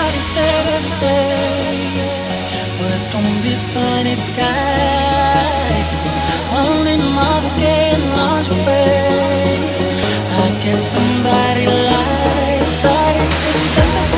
Somebody said every day was gonna be sunny skies. Only Marvin Gaye and lingerie. I guess somebody lied. Started